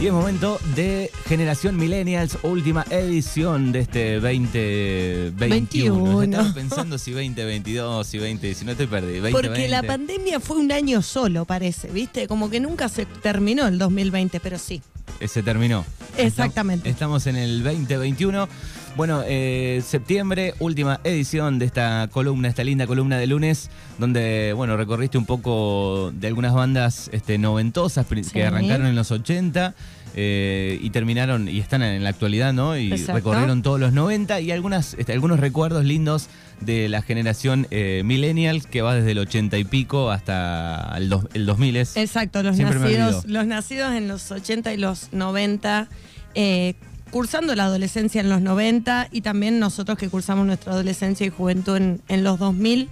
Y es momento de Generación Millennials, última edición de este 2021. 21. Estaba pensando si 2022, si 2019, estoy perdido. Porque la pandemia fue un año solo, parece, ¿viste? Como que nunca se terminó el 2020, pero sí. Eh, Se terminó. Exactamente. Estamos en el 2021. Bueno, eh, septiembre, última edición de esta columna, esta linda columna de lunes, donde, bueno, recorriste un poco de algunas bandas este, noventosas Sí. que arrancaron en los 80 eh, y terminaron, y están en la actualidad, ¿no? Y Exacto. recorrieron todos los 90 y algunas, este, algunos recuerdos lindos de la generación eh, millennial que va desde el 80 y pico hasta el, dos- el 2000. Es, Exacto, los Siempre nacidos, los nacidos en los 80 y los 90, eh, cursando la adolescencia en los 90 y también nosotros que cursamos nuestra adolescencia y juventud en, en los 2000.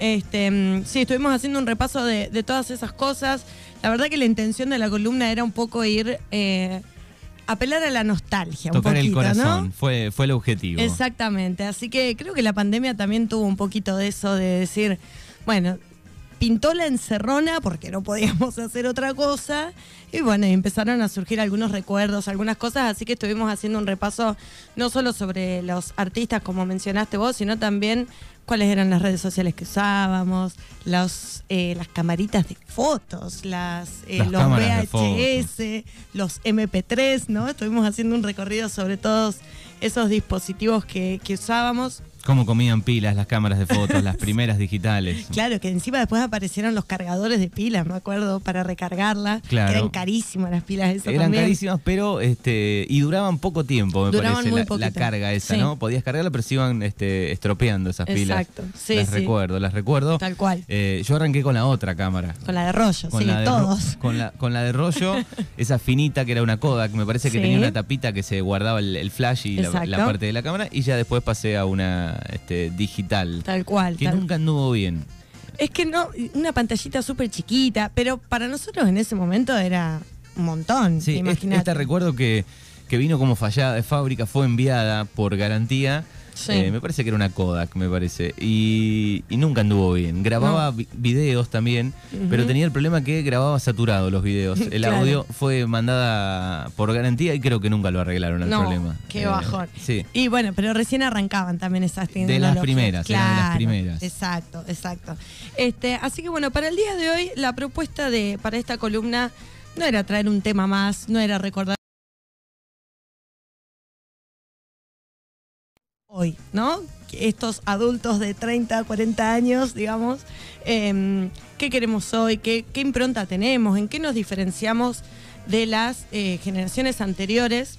Este, mm, sí, estuvimos haciendo un repaso de, de todas esas cosas. La verdad que la intención de la columna era un poco ir, eh, apelar a la nostalgia. tocar un el poquito, corazón, ¿no? fue, fue el objetivo. Exactamente, así que creo que la pandemia también tuvo un poquito de eso de decir, bueno, pintó la encerrona porque no podíamos hacer otra cosa y bueno, empezaron a surgir algunos recuerdos, algunas cosas, así que estuvimos haciendo un repaso no solo sobre los artistas como mencionaste vos, sino también cuáles eran las redes sociales que usábamos, los, eh, las camaritas de fotos, las, eh, Las los VHS, los MP3, ¿no? Estuvimos haciendo un recorrido sobre todos esos dispositivos que, que usábamos. Cómo comían pilas las cámaras de fotos, las primeras digitales. Claro, que encima después aparecieron los cargadores de pilas, me acuerdo, para recargarla. Claro. Que eran carísimas las pilas esas Eran también. carísimas, pero este y duraban poco tiempo, me Duraban parece, muy la, la carga esa, Sí. ¿no? Podías cargarla, pero se iban este, estropeando esas pilas. Exacto, sí, las sí. recuerdo, las recuerdo. Tal cual. Eh, yo arranqué con la otra cámara. Con la de rollo, Con sí, la de ro- todos. con la, con la de rollo, esa finita que era una Kodak, me parece que tenía una tapita que se guardaba el, el flash y la parte de la cámara, y ya después pasé a una este, digital, Tal cual. que tal- nunca anduvo bien. Es que no, una pantallita súper chiquita, pero para nosotros en ese momento era un montón. Sí, imagínate. esta recuerdo que, que vino como fallada de fábrica, fue enviada por garantía. Sí. Eh, me parece que era una Kodak, me parece. Y, y nunca anduvo bien. Grababa No. vi- videos también, pero tenía el problema que grababa saturado los videos. El Claro. audio fue mandada por garantía y creo que nunca lo arreglaron el no, problema. qué Eh, bajón. Sí. Y bueno, pero recién arrancaban también esas De tecnologías. las primeras, eran de las Claro, primeras. Exacto, exacto. Este, así que bueno, para el día de hoy, la propuesta de, para esta columna no era traer un tema más, no era recordar hoy, ¿no? Estos adultos de 30, 40 años, digamos, em, ¿qué queremos hoy? ¿Qué, qué impronta tenemos? ¿En qué nos diferenciamos de las eh, generaciones anteriores?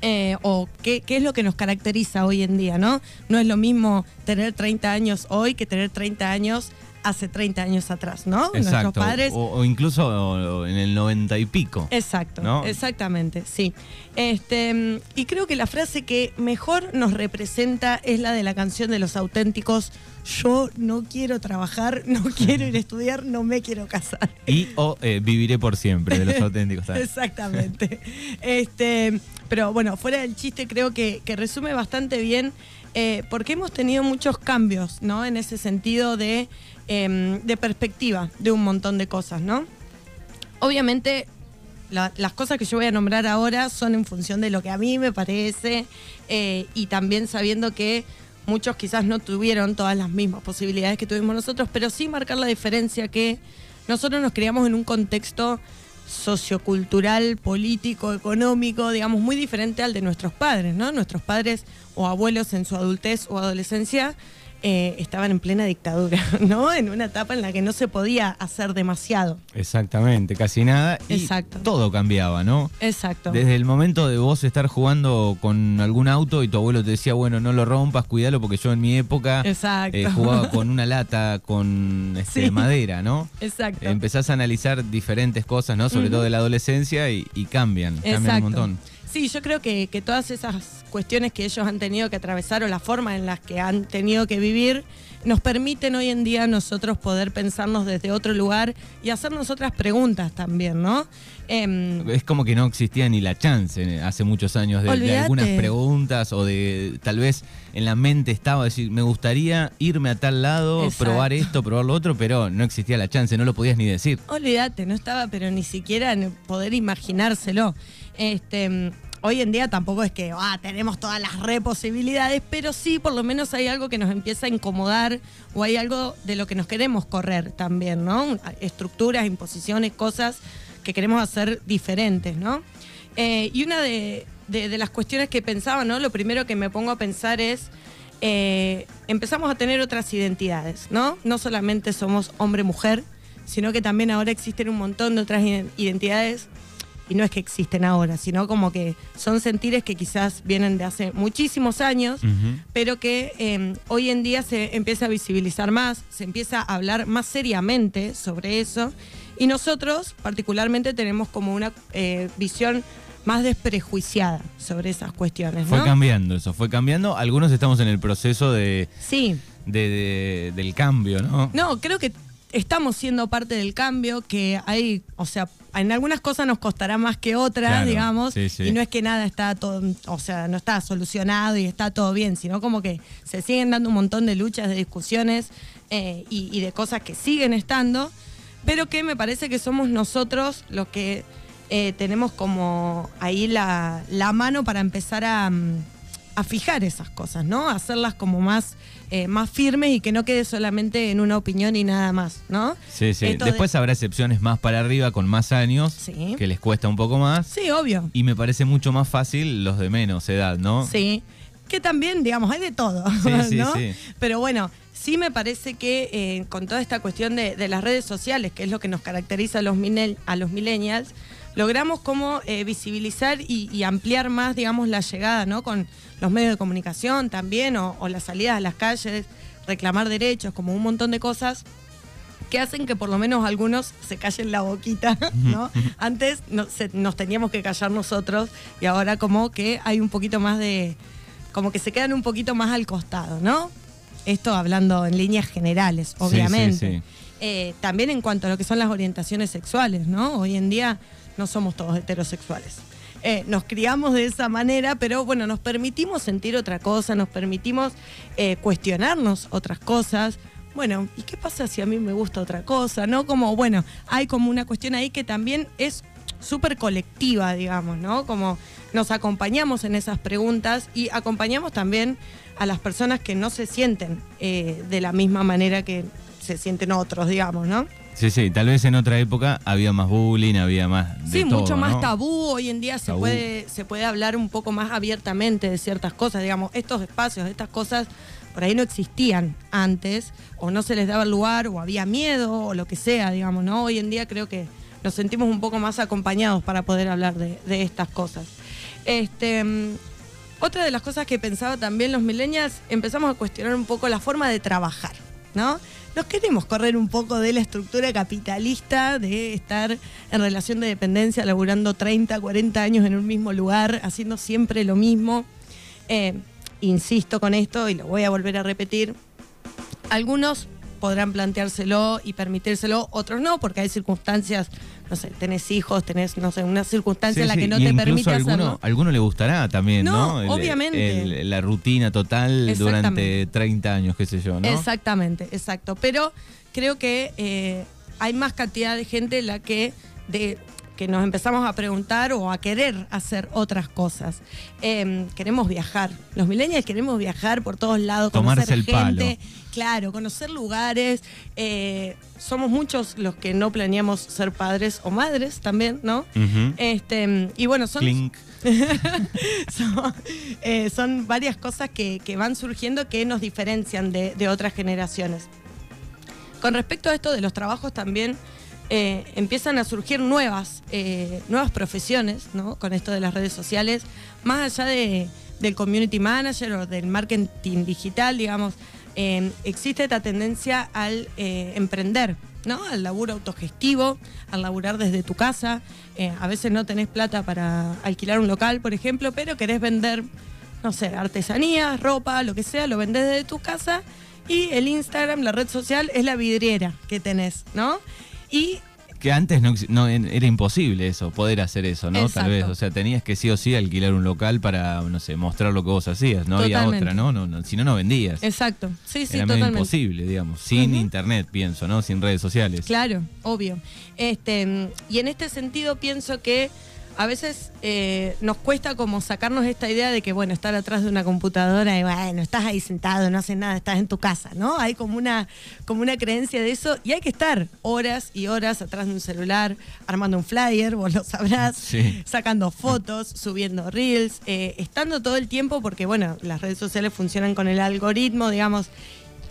Eh, o qué, qué es lo que nos caracteriza hoy en día, ¿no? No es lo mismo tener 30 años hoy que tener 30 años hace 30 años atrás, ¿no? Nuestros padres O, o incluso en el 90 y pico. Exacto, ¿no? exactamente, sí. Este, y creo que la frase que mejor nos representa es la de la canción de los auténticos. Yo no quiero trabajar, no quiero ir a estudiar, no me quiero casar. Y o eh, viviré por siempre de los auténticos. Exactamente. Este, pero bueno, fuera del chiste, creo que, que resume bastante bien, eh, porque hemos tenido muchos cambios, ¿no? En ese sentido de, em, de perspectiva de un montón de cosas, ¿no? Obviamente, la- las cosas que yo voy a nombrar ahora son en función de lo que a mí me parece eh, y también sabiendo que muchos quizás no tuvieron todas las mismas posibilidades que tuvimos nosotros, pero sí marcar la diferencia que nosotros nos criamos en un contexto sociocultural, político, económico, digamos, muy diferente al de nuestros padres, ¿no? Nuestros padres o abuelos en su adultez o adolescencia eh, estaban en plena dictadura, ¿no? En una etapa en la que no se podía hacer demasiado. Exactamente, casi nada. Y Exacto. todo cambiaba, ¿no? Exacto. Desde el momento de vos estar jugando con algún auto y tu abuelo te decía, bueno, no lo rompas, cuídalo, porque yo en mi época eh, jugaba con una lata con este, Sí. madera, ¿no? Exacto. Empezás a analizar diferentes cosas, ¿no? Sobre todo de la adolescencia y, y cambian, cambian un montón. Sí, yo creo que, que todas esas cuestiones que ellos han tenido que atravesar o la forma en las que han tenido que vivir nos permiten hoy en día nosotros poder pensarnos desde otro lugar y hacernos otras preguntas también, ¿no? Em, Es como que no existía ni la chance eh, hace muchos años de, algunas preguntas o de tal vez en la mente estaba decir, me gustaría irme a tal lado, Exacto. probar esto, probar lo otro, pero no existía la chance, no lo podías ni decir. Olvídate, no estaba, pero ni siquiera en poder imaginárselo. Este, mm, hoy en día tampoco es que ah, tenemos todas las re posibilidades, pero sí por lo menos hay algo que nos empieza a incomodar o hay algo de lo que nos queremos correr también, ¿no? Estructuras, imposiciones, cosas que queremos hacer diferentes, ¿no? Eh, y una de, las cuestiones que pensaba, ¿no? Lo primero que me pongo a pensar es eh, empezamos a tener otras identidades, ¿no? No solamente somos hombre-mujer, sino que también ahora existen un montón de otras iden- identidades, y no es que existen ahora, sino como que son sentires que quizás vienen de hace muchísimos años, pero que eh, hoy en día se empieza a visibilizar más, se empieza a hablar más seriamente sobre eso, y nosotros particularmente tenemos como una eh, visión más desprejuiciada sobre esas cuestiones, Fue cambiando eso, fue cambiando. Algunos estamos en el proceso de, Sí. de- de- del cambio, ¿no? No, creo que estamos siendo parte del cambio, que hay, o sea, en algunas cosas nos costará más que otras, Claro, digamos, sí, sí. y no es que nada está todo, o sea, no está solucionado y está todo bien, sino como que se siguen dando un montón de luchas, de discusiones eh, y, y de cosas que siguen estando, pero que me parece que somos nosotros los que eh, tenemos como ahí la, la mano para empezar a, mm, a fijar esas cosas, ¿no? A hacerlas como más, eh, más firmes y que no quede solamente en una opinión y nada más, ¿no? Sí, sí. Después habrá excepciones más para arriba con más años Sí. que les cuesta un poco más. Sí, obvio. Y me parece mucho más fácil los de menos edad, ¿no? Sí. Que también, digamos, hay de todo, sí, ¿no? sí. Pero bueno, sí me parece que eh, con toda esta cuestión de, de las redes sociales, que es lo que nos caracteriza a los, minel- a los millennials, logramos como eh, visibilizar y, y ampliar más, digamos, la llegada, ¿no? Con los medios de comunicación también, o, o las salidas a las calles, reclamar derechos, como un montón de cosas que hacen que por lo menos algunos se callen la boquita, ¿no? Antes no- se- nos teníamos que callar nosotros y ahora como que hay un poquito más de, como que se quedan un poquito más al costado, ¿no? Esto hablando en líneas generales, sí, obviamente. sí. Eh, también en cuanto a lo que son las orientaciones sexuales, ¿no? Hoy en día no somos todos heterosexuales. Eh, nos criamos de esa manera, pero bueno, nos permitimos sentir otra cosa, nos permitimos eh, cuestionarnos otras cosas. Bueno, ¿y qué pasa si a mí me gusta otra cosa? ¿No? Como, bueno, hay como una cuestión ahí que también es súper colectiva, digamos, ¿no? Como nos acompañamos en esas preguntas y acompañamos también a las personas que no se sienten de la misma manera que se sienten otros, digamos, ¿no? Sí, sí, tal vez en otra época había más bullying, había más de Sí, todo, mucho más ¿no? tabú. Hoy en día se puede, se puede hablar un poco más abiertamente de ciertas cosas. Digamos, estos espacios, estas cosas por ahí no existían antes, o no se les daba lugar, o había miedo, o lo que sea, digamos, ¿no? Hoy en día creo que nos sentimos un poco más acompañados para poder hablar de, de estas cosas. Este. Otra de las cosas que pensaba también los millennials, empezamos a cuestionar un poco la forma de trabajar, ¿no? Nos queremos correr un poco de la estructura capitalista, de estar en relación de dependencia, laburando 30, 40 años en un mismo lugar, haciendo siempre lo mismo. Eh, insisto con esto y lo voy a volver a repetir. Algunos podrán planteárselo y permitírselo, otros no, porque hay circunstancias, no sé, tenés hijos, tenés, no sé, una circunstancia Sí, en la sí, que no te permite alguno, hacerlo. alguno le gustará también, No, ¿no? El- obviamente. el- la rutina total durante Exactamente. 30 años, qué sé yo, ¿no? Exactamente, exacto. Pero creo que eh, hay más cantidad de gente en la que, de, que nos empezamos a preguntar o a querer hacer otras cosas. Eh, queremos viajar. Los millennials queremos viajar por todos lados, Tomarse conocer el palo. gente. Claro, conocer lugares. Eh, somos muchos los que no planeamos ser padres o madres también, ¿no? Este, y bueno, son, Clink. son, eh, son varias cosas que, que van surgiendo que nos diferencian de, de otras generaciones. Con respecto a esto de los trabajos también eh, empiezan a surgir nuevas, eh, nuevas profesiones, ¿no? Con esto de las redes sociales, más allá de- del community manager o del marketing digital, digamos, eh, existe esta tendencia al eh, emprender, ¿no? Al laburo autogestivo, al laburar desde tu casa. A veces no tenés plata para alquilar un local, por ejemplo, pero querés vender, no sé, artesanías, ropa, lo que sea, lo vendés desde tu casa. Y el Instagram, la red social, es la vidriera que tenés, ¿no? Y que antes no, no, era imposible eso, poder hacer eso, ¿no? Exacto. Tal vez, o sea, tenías que sí o sí alquilar un local para, no sé, mostrar lo que vos hacías, no había otra, ¿no? no, no si no, no vendías. Exacto, sí, sí, era medio totalmente. imposible, digamos, sin internet, pienso, ¿no? Sin redes sociales. Claro, obvio. Este, y en este sentido pienso que a veces eh, nos cuesta como sacarnos esta idea de que, bueno, estar atrás de una computadora y bueno, estás ahí sentado, no haces nada, estás en tu casa, ¿no? Hay como una, como una creencia de eso y hay que estar horas y horas atrás de un celular, armando un flyer, vos lo sabrás, Sí. sacando fotos, subiendo reels, eh, estando todo el tiempo porque, bueno, las redes sociales funcionan con el algoritmo, digamos,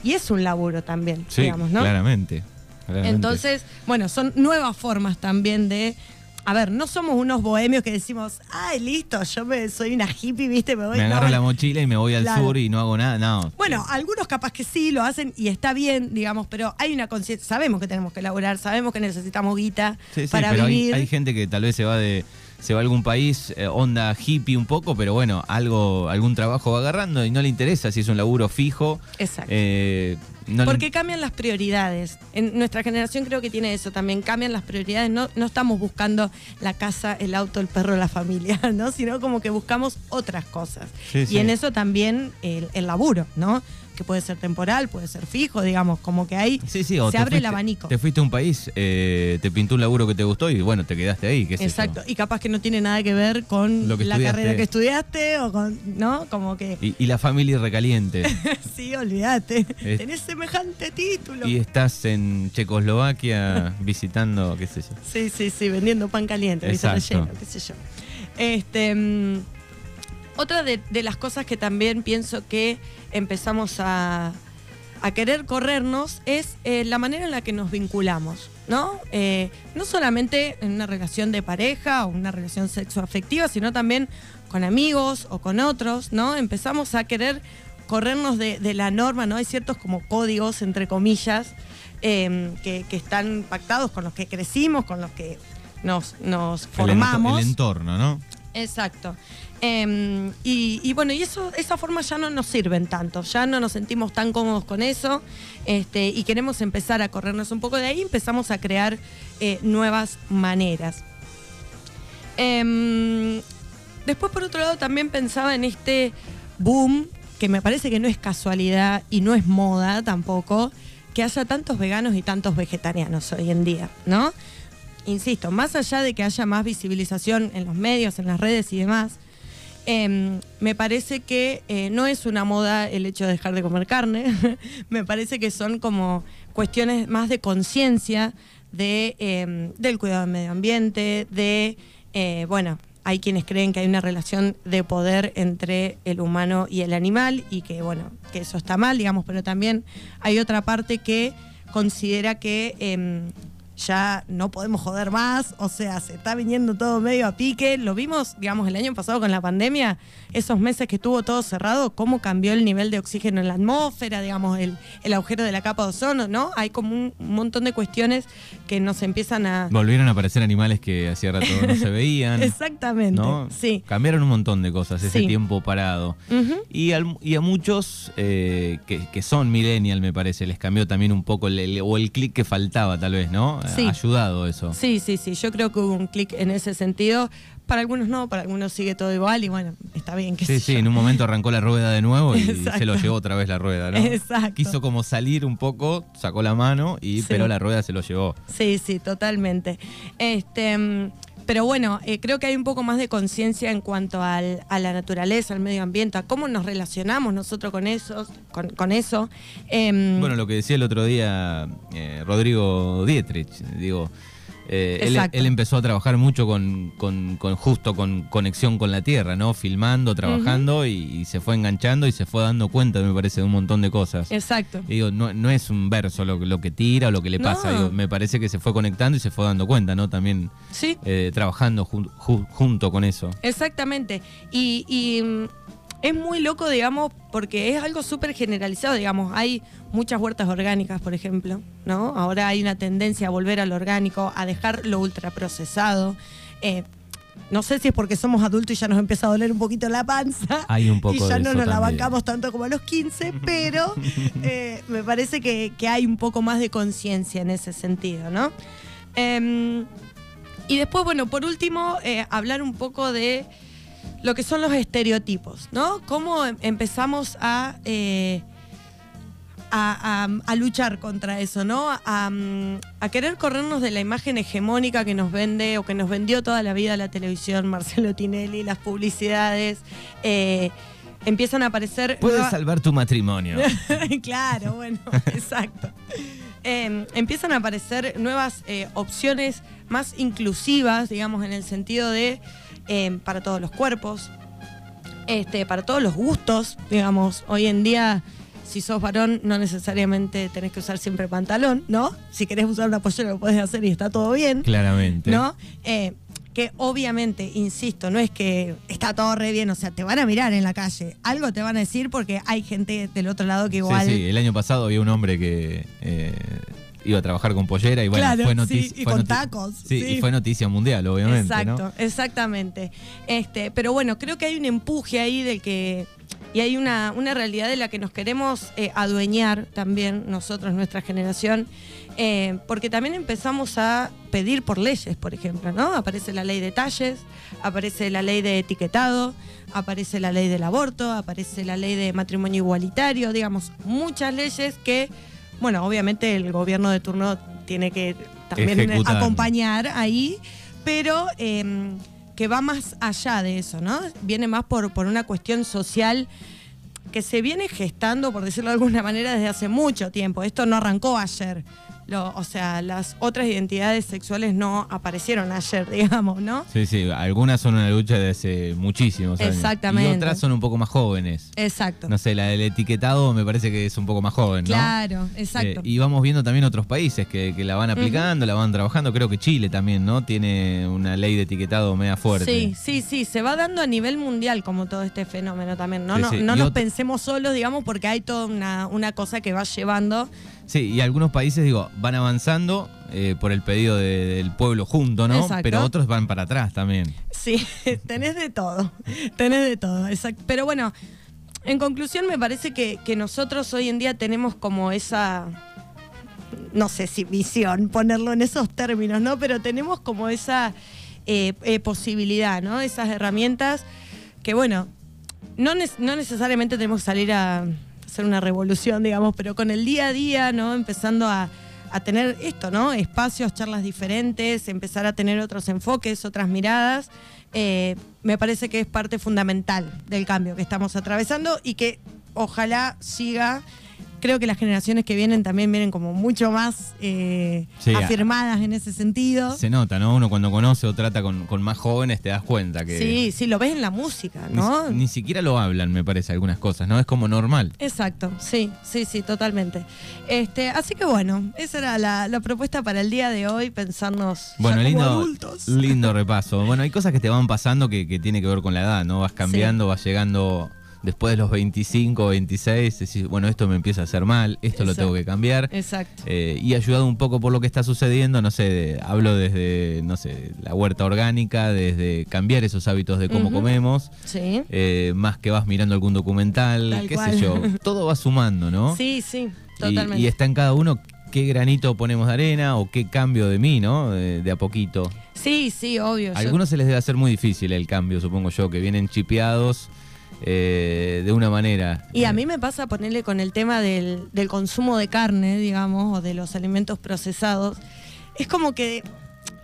y es un laburo también, Sí, digamos, ¿no? claramente, claramente. Entonces, bueno, son nuevas formas también de. A ver, no somos unos bohemios que decimos, ay, listo, yo me, soy una hippie, viste, me voy. me No, agarro la mochila y me voy al Claro. sur y no hago nada, no. Bueno, algunos capaz que sí lo hacen y está bien, digamos, pero hay una conciencia. Sabemos que tenemos que elaborar, sabemos que necesitamos guita Sí, sí, para pero hay, vivir. hay gente que tal vez se va de se va a algún país, eh, onda hippie un poco, pero bueno, algo algún trabajo va agarrando y no le interesa si es un laburo fijo. Exacto. eh, no le- Porque cambian las prioridades. En nuestra generación creo que tiene eso también. Cambian las prioridades. No, no estamos buscando la casa, el auto, el perro, la familia, ¿no? Sino como que buscamos otras cosas. Sí, y sí. en eso también el, el laburo, ¿no? Que puede ser temporal, puede ser fijo, digamos, como que ahí Sí, sí, o se abre el abanico. Te fuiste a un país, eh, te pintó un laburo que te gustó y bueno, te quedaste ahí, qué. Exacto. Y capaz que no tiene nada que ver con Lo que la estudiaste. carrera que estudiaste o con, ¿no? Como que, Y, y la familia recaliente. sí, olvídate. Es- Tenés semejante título. y estás en Checoslovaquia visitando, qué sé yo. Sí, sí, sí, vendiendo pan caliente, relleno, qué sé yo. Este, mm, otra de, de las cosas que también pienso que empezamos a, a querer corrernos es eh, la manera en la que nos vinculamos, ¿no? Eh, no solamente en una relación de pareja o una relación sexoafectiva, sino también con amigos o con otros, ¿no? Empezamos a querer corrernos de, de la norma, ¿no? Hay ciertos como códigos, entre comillas, eh, que, que están pactados con los que crecimos, con los que nos, nos formamos. El, entorno, ¿no? Exacto. Eh, y, bueno, y eso, esa forma ya no nos sirven tanto, ya no nos sentimos tan cómodos con eso, este, y queremos empezar a corrernos un poco de ahí, empezamos a crear eh, nuevas maneras. Em, después, por otro lado, también pensaba en este boom, que me parece que no es casualidad y no es moda tampoco, que haya tantos veganos y tantos vegetarianos hoy en día, ¿no? Insisto, más allá de que haya más visibilización en los medios, en las redes y demás, em, me parece que eh, no es una moda el hecho de dejar de comer carne, me parece que son como cuestiones más de conciencia de, em, del cuidado del medio ambiente, de, eh, bueno, hay quienes creen que hay una relación de poder entre el humano y el animal y que, bueno, que eso está mal, digamos, pero también hay otra parte que considera que em, ya no podemos joder más, o sea, se está viniendo todo medio a pique. Lo vimos, digamos, el año pasado con la pandemia, esos meses que estuvo todo cerrado, cómo cambió el nivel de oxígeno en la atmósfera, digamos, el, el agujero de la capa de ozono, ¿no? Hay como un, montón de cuestiones que nos empiezan a... Volvieron a aparecer animales que hacía rato no se veían. Exactamente, ¿no? sí. Cambiaron un montón de cosas ese Sí. tiempo parado. Y, al- y a muchos eh, que, que son millennial, me parece, les cambió también un poco el, el- o el clic que faltaba, tal vez, ¿no? Sí. Ha ayudado eso. Sí, sí, sí, yo creo que hubo un clic en ese sentido. Para algunos no, para algunos sigue todo igual y bueno, está bien que Sí, sí, en un momento arrancó la rueda de nuevo y Exacto. se lo llevó otra vez la rueda, ¿no? Exacto. Quiso como salir un poco, sacó la mano, y Sí. pero la rueda se lo llevó. Sí, sí, totalmente. Este, mm, pero bueno, eh, creo que hay un poco más de conciencia en cuanto al- a la naturaleza, al medio ambiente, a cómo nos relacionamos nosotros con eso. Con, con eso. Em, Bueno, lo que decía el otro día eh, Rodrigo Dietrich, digo, eh, él, empezó a trabajar mucho con, con- con justo con conexión con la tierra, ¿no? Filmando, trabajando y, y se fue enganchando y se fue dando cuenta, me parece, de un montón de cosas. Exacto. Y digo, no, no es un verso lo, que- lo que tira o lo que le pasa, No. digo, me parece que se fue conectando y se fue dando cuenta, ¿no? También Sí, eh, trabajando jun- ju- junto con eso. Exactamente. Y, y, mm, es muy loco, digamos, porque es algo súper generalizado, digamos, hay muchas huertas orgánicas, por ejemplo, ¿no? Ahora hay una tendencia a volver al orgánico, a dejar lo ultraprocesado. Eh, no sé si es porque somos adultos y ya nos empieza a doler un poquito la panza. Hay un poco Y ya de no eso nos la también. bancamos tanto como a los 15, pero eh, me parece que, que hay un poco más de conciencia en ese sentido, ¿no? Em, y después, bueno, por último, eh, hablar un poco de lo que son los estereotipos, ¿no? Cómo em- empezamos a, eh, a, a- a luchar contra eso, ¿no? A, a querer corrernos de la imagen hegemónica que nos vende o que nos vendió toda la vida la televisión, Marcelo Tinelli, las publicidades. eh, empiezan a aparecer... Puedes nueva- salvar tu matrimonio. claro, bueno, exacto. Eh, empiezan a aparecer nuevas eh, opciones más inclusivas, digamos, en el sentido de eh, para todos los cuerpos, este, para todos los gustos, digamos, hoy en día. Si sos varón, no necesariamente tenés que usar siempre pantalón, ¿no? Si querés usar una pollera, lo podés hacer y está todo bien. Claramente. ¿no? Eh, que obviamente, insisto, no es que está todo re bien, o sea, te van a mirar en la calle, algo te van a decir porque hay gente del otro lado que igual... Sí, sí, el año pasado había un hombre que eh, iba a trabajar con pollera y bueno, Claro, fue sí, noticia. y fue con tacos, Sí, sí. y fue noticia mundial, obviamente. Exacto, ¿no? exactamente. Este, pero bueno, creo que hay un empuje ahí del que. Y hay una, una realidad de la que nos queremos eh, adueñar también nosotros, nuestra generación, eh, porque también empezamos a pedir por leyes, por ejemplo, ¿no? Aparece la ley de talles, aparece la ley de etiquetado, aparece la ley del aborto, aparece la ley de matrimonio igualitario, digamos, muchas leyes que, bueno, obviamente el gobierno de turno tiene que también Ejecutar. acompañar ahí, pero eh, que va más allá de eso, ¿no? Viene más por, por una cuestión social que se viene gestando, por decirlo de alguna manera, desde hace mucho tiempo. Esto no arrancó ayer. Lo- o sea, las otras identidades sexuales no aparecieron ayer, digamos, ¿no? Sí, sí, algunas son una lucha de hace muchísimos años. Exactamente. Y otras son un poco más jóvenes. Exacto. No sé, la del etiquetado me parece que es un poco más joven, ¿no? Claro, exacto. Eh, y vamos viendo también otros países que, que la van aplicando, la van trabajando. Creo que Chile también, ¿no? Tiene una ley de etiquetado media fuerte. Sí, sí, sí, se va dando a nivel mundial como todo este fenómeno también. No, Sí, no, sí. no nos pensemos solos, digamos, porque hay toda una, una cosa que va llevando. Sí, y algunos países, digo, van avanzando eh, por el pedido de- del pueblo junto, ¿no? Exacto. Pero otros van para atrás también. Sí, tenés de todo, tenés de todo, exacto. Pero bueno, en conclusión me parece que, que nosotros hoy en día tenemos como esa, no sé si visión, ponerlo en esos términos, ¿no? Pero tenemos como esa eh, eh, posibilidad, ¿no? Esas herramientas que, bueno, no necesariamente tenemos que salir a hacer una revolución, digamos, pero con el día a día, ¿no? Empezando a, a tener esto, ¿no? Espacios, charlas diferentes, empezar a tener otros enfoques, otras miradas. eh, me parece que es parte fundamental del cambio que estamos atravesando y que ojalá siga. Creo que las generaciones que vienen también vienen como mucho más eh, Sí, afirmadas en ese sentido. Se nota, ¿no? Uno cuando conoce o trata con, con más jóvenes te das cuenta que Sí, sí, lo ves en la música, ¿no? ni siquiera lo hablan, me parece, algunas cosas, ¿no? Es como normal. Exacto, sí, sí, sí, totalmente. Este, así que bueno, esa era la, la propuesta para el día de hoy, pensarnos Bueno, ya como lindo, adultos. lindo repaso. Bueno, hay cosas que te van pasando que, que tiene que ver con la edad, ¿no? Vas cambiando, vas llegando después de los 25, 26, decís, bueno, esto me empieza a hacer mal, esto lo tengo que cambiar. Exacto. Eh, y ayudado un poco por lo que está sucediendo, no sé, de- hablo desde, no sé, la huerta orgánica, desde cambiar esos hábitos de cómo comemos, Sí. eh, más que vas mirando algún documental, Tal qué cual. sé yo, todo va sumando, ¿no? Sí, sí, totalmente. Y, está en cada uno qué granito ponemos de arena o qué cambio de mí, ¿no? De, de a poquito. Sí, sí, obvio. A yo- algunos se les debe hacer muy difícil el cambio, supongo yo, que vienen chipeados eh, de una manera. Y a mí me pasa ponerle con el tema del, consumo de carne, digamos, o de los alimentos procesados. Es como que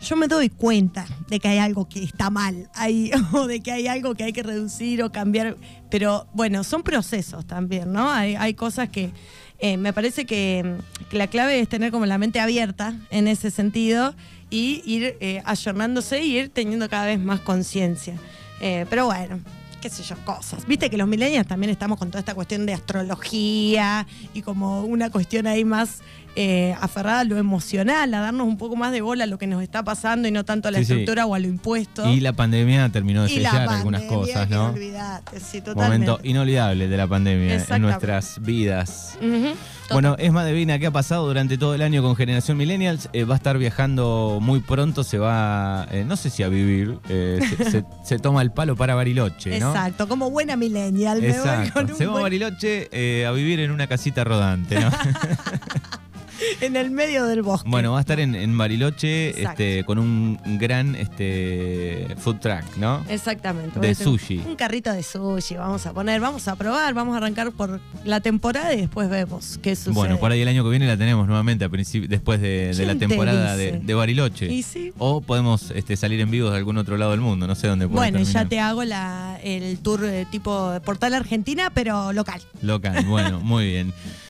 yo me doy cuenta de que hay algo que está mal ahí, o de que hay algo que hay que reducir o cambiar. Pero bueno, son procesos también, ¿no? Hay, cosas que eh, me parece que, que la clave es tener como la mente abierta en ese sentido y ir eh, ayornándose y ir teniendo cada vez más conciencia. Eh, pero bueno, qué sé yo, cosas. Viste que los millennials también estamos con toda esta cuestión de astrología y como una cuestión ahí más eh, aferrada a lo emocional, a darnos un poco más de bola a lo que nos está pasando y no tanto a la Sí, sí. estructura o a lo impuesto. Y la pandemia terminó de Y sellar algunas cosas, que ¿no? olvidate, sí, totalmente. Momento inolvidable de la pandemia en nuestras vidas. Ujú, Bueno, Esma Devina, ¿qué ha pasado durante todo el año con Generación Millennials? Eh, va a estar viajando muy pronto, se va, eh, no sé si a vivir, eh, se, se- se toma el palo para Bariloche, ¿no? Exacto, como buena millennial. me voy con un Se va a Bariloche a vivir en una casita rodante, ¿no? en el medio del bosque. bueno, va a estar en, en Bariloche Exacto. este, con un gran este, food truck, ¿no? Exactamente. De sushi. Un carrito de sushi vamos a poner, vamos a probar, vamos a arrancar por la temporada y después vemos qué sucede. Bueno, por ahí el año que viene la tenemos nuevamente a después de, de la ¿Quién te temporada de, de Bariloche. Y sí. O podemos este, salir en vivo de algún otro lado del mundo, no sé dónde podemos Bueno, ya te hago la, el tour eh, tipo Portal Argentina, pero local. Local, bueno, muy bien.